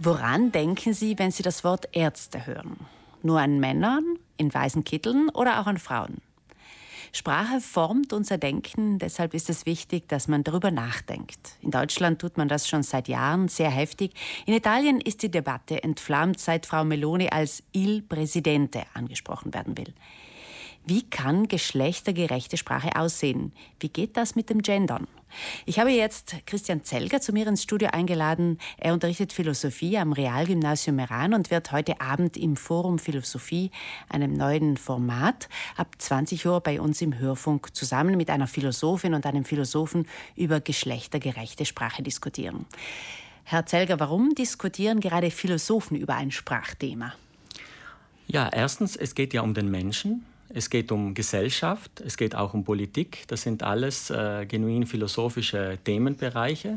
Woran denken Sie, wenn Sie das Wort Ärzte hören? Nur an Männern in weißen Kitteln oder auch an Frauen? Sprache formt unser Denken, deshalb ist es wichtig, dass man darüber nachdenkt. In Deutschland tut man das schon seit Jahren sehr heftig. In Italien ist die Debatte entflammt, seit Frau Meloni als Il Presidente angesprochen werden will. Wie kann geschlechtergerechte Sprache aussehen? Wie geht das mit dem Gendern? Ich habe jetzt Christian Zelger zu mir ins Studio eingeladen. Er unterrichtet Philosophie am Realgymnasium Meran und wird heute Abend im Forum Philosophie, einem neuen Format, ab 20 Uhr bei uns im Hörfunk zusammen mit einer Philosophin und einem Philosophen über geschlechtergerechte Sprache diskutieren. Herr Zelger, warum diskutieren gerade Philosophen über ein Sprachthema? Ja, erstens, es geht ja um den Menschen es geht um Gesellschaft, es geht auch um Politik. Das sind alles äh, genuin philosophische Themenbereiche.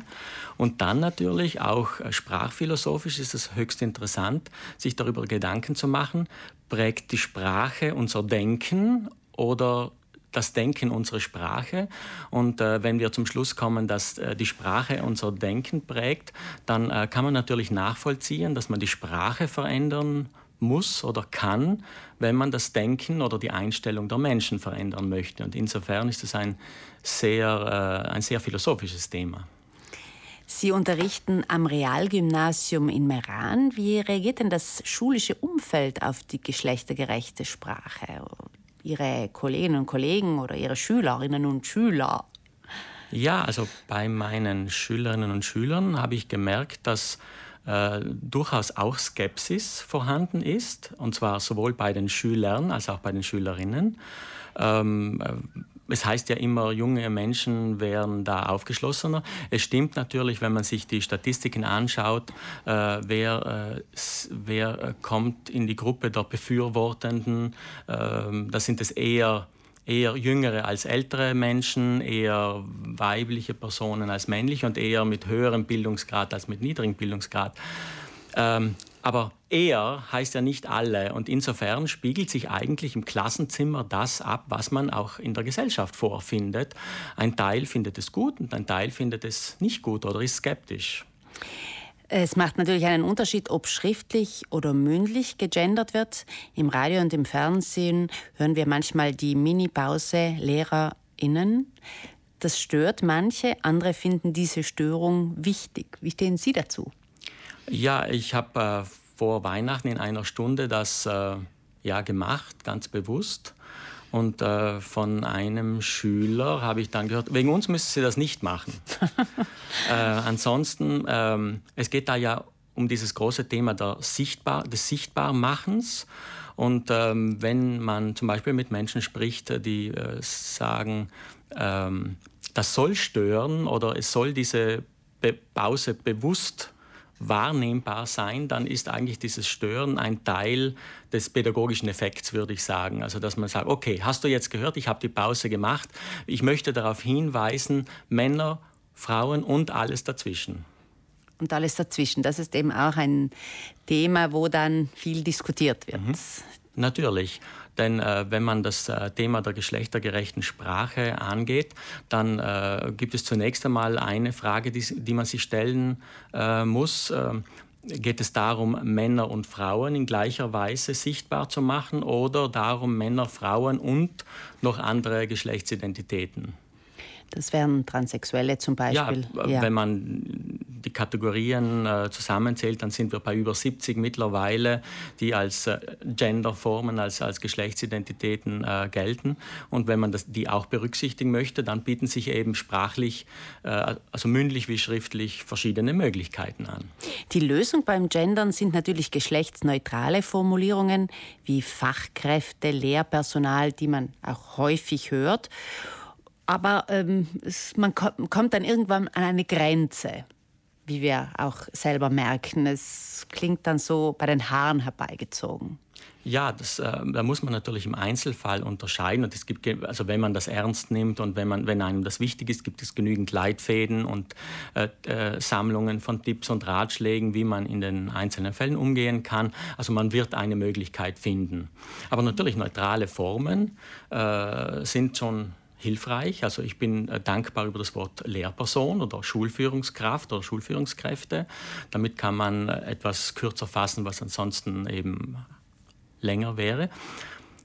Und dann natürlich auch äh, sprachphilosophisch ist es höchst interessant, sich darüber Gedanken zu machen, prägt die Sprache unser Denken oder das Denken unsere Sprache. Und äh, wenn wir zum Schluss kommen, dass äh, die Sprache unser Denken prägt, dann äh, kann man natürlich nachvollziehen, dass man die Sprache verändern muss oder kann, wenn man das Denken oder die Einstellung der Menschen verändern möchte. Und insofern ist es ein sehr, äh, ein sehr philosophisches Thema. Sie unterrichten am Realgymnasium in Meran. Wie reagiert denn das schulische Umfeld auf die geschlechtergerechte Sprache? Ihre Kolleginnen und Kollegen oder Ihre Schülerinnen und Schüler? Ja, also bei meinen Schülerinnen und Schülern habe ich gemerkt, dass äh, durchaus auch Skepsis vorhanden ist, und zwar sowohl bei den Schülern als auch bei den Schülerinnen. Ähm, äh, es heißt ja immer, junge Menschen wären da aufgeschlossener. Es stimmt natürlich, wenn man sich die Statistiken anschaut, äh, wer, äh, wer kommt in die Gruppe der Befürwortenden. Äh, da sind es eher eher jüngere als ältere Menschen, eher weibliche Personen als männliche und eher mit höherem Bildungsgrad als mit niedrigem Bildungsgrad. Ähm, aber eher heißt ja nicht alle und insofern spiegelt sich eigentlich im Klassenzimmer das ab, was man auch in der Gesellschaft vorfindet. Ein Teil findet es gut und ein Teil findet es nicht gut oder ist skeptisch. Es macht natürlich einen Unterschied, ob schriftlich oder mündlich gegendert wird. Im Radio und im Fernsehen hören wir manchmal die Mini-Pause LehrerInnen. Das stört manche, andere finden diese Störung wichtig. Wie stehen Sie dazu? Ja, ich habe äh, vor Weihnachten in einer Stunde das äh, ja gemacht, ganz bewusst. Und äh, von einem Schüler habe ich dann gehört, wegen uns müssen Sie das nicht machen. äh, ansonsten, ähm, es geht da ja um dieses große Thema der Sichtbar, des Sichtbarmachens. Und ähm, wenn man zum Beispiel mit Menschen spricht, die äh, sagen, ähm, das soll stören oder es soll diese Be Pause bewusst wahrnehmbar sein, dann ist eigentlich dieses Stören ein Teil des pädagogischen Effekts, würde ich sagen. Also dass man sagt, okay, hast du jetzt gehört, ich habe die Pause gemacht, ich möchte darauf hinweisen, Männer, Frauen und alles dazwischen. Und alles dazwischen, das ist eben auch ein Thema, wo dann viel diskutiert wird. Mhm. Natürlich. Denn äh, wenn man das äh, Thema der geschlechtergerechten Sprache angeht, dann äh, gibt es zunächst einmal eine Frage, die, die man sich stellen äh, muss. Ähm, geht es darum, Männer und Frauen in gleicher Weise sichtbar zu machen oder darum, Männer, Frauen und noch andere Geschlechtsidentitäten? Das wären Transsexuelle zum Beispiel. Ja, ja. wenn man die Kategorien äh, zusammenzählt, dann sind wir bei über 70 mittlerweile, die als äh, Genderformen, als, als Geschlechtsidentitäten äh, gelten. Und wenn man das, die auch berücksichtigen möchte, dann bieten sich eben sprachlich, äh, also mündlich wie schriftlich, verschiedene Möglichkeiten an. Die Lösung beim Gendern sind natürlich geschlechtsneutrale Formulierungen wie Fachkräfte, Lehrpersonal, die man auch häufig hört. Aber ähm, es, man kommt dann irgendwann an eine Grenze wie wir auch selber merken. Es klingt dann so bei den Haaren herbeigezogen. Ja, das, äh, da muss man natürlich im Einzelfall unterscheiden. Und es gibt, also wenn man das ernst nimmt und wenn, man, wenn einem das wichtig ist, gibt es genügend Leitfäden und äh, äh, Sammlungen von Tipps und Ratschlägen, wie man in den einzelnen Fällen umgehen kann. Also man wird eine Möglichkeit finden. Aber natürlich neutrale Formen äh, sind schon hilfreich. Also ich bin äh, dankbar über das Wort Lehrperson oder Schulführungskraft oder Schulführungskräfte. Damit kann man äh, etwas kürzer fassen, was ansonsten eben länger wäre.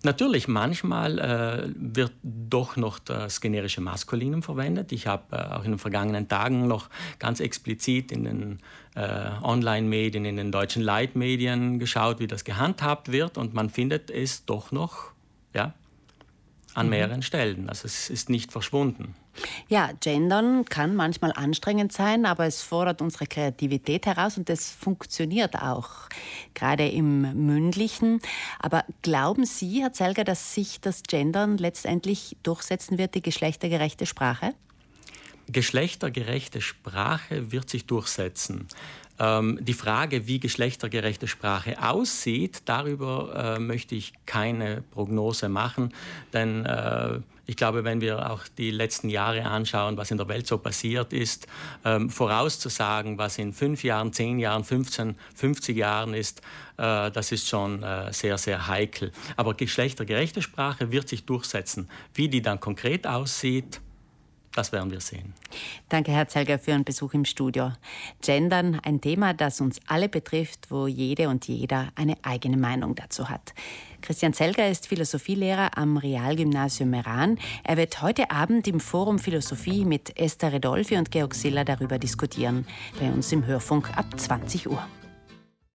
Natürlich, manchmal äh, wird doch noch das generische Maskulinum verwendet. Ich habe äh, auch in den vergangenen Tagen noch ganz explizit in den äh, Online-Medien, in den deutschen Leitmedien geschaut, wie das gehandhabt wird und man findet es doch noch ja, an mhm. mehreren Stellen. Also es ist nicht verschwunden. Ja, Gendern kann manchmal anstrengend sein, aber es fordert unsere Kreativität heraus und es funktioniert auch, gerade im mündlichen. Aber glauben Sie, Herr Zelger, dass sich das Gendern letztendlich durchsetzen wird, die geschlechtergerechte Sprache? Geschlechtergerechte Sprache wird sich durchsetzen. Ähm, die Frage, wie geschlechtergerechte Sprache aussieht, darüber äh, möchte ich keine Prognose machen, denn äh, ich glaube, wenn wir auch die letzten Jahre anschauen, was in der Welt so passiert ist, ähm, vorauszusagen, was in fünf Jahren, zehn Jahren, 15, 50 Jahren ist, äh, das ist schon äh, sehr, sehr heikel. Aber geschlechtergerechte Sprache wird sich durchsetzen. Wie die dann konkret aussieht, das werden wir sehen. Danke, Herr Zelger, für Ihren Besuch im Studio. Gendern, ein Thema, das uns alle betrifft, wo jede und jeder eine eigene Meinung dazu hat. Christian Zelger ist Philosophielehrer am Realgymnasium Meran. Er wird heute Abend im Forum Philosophie mit Esther Redolfi und Georg Siller darüber diskutieren. Bei uns im Hörfunk ab 20 Uhr.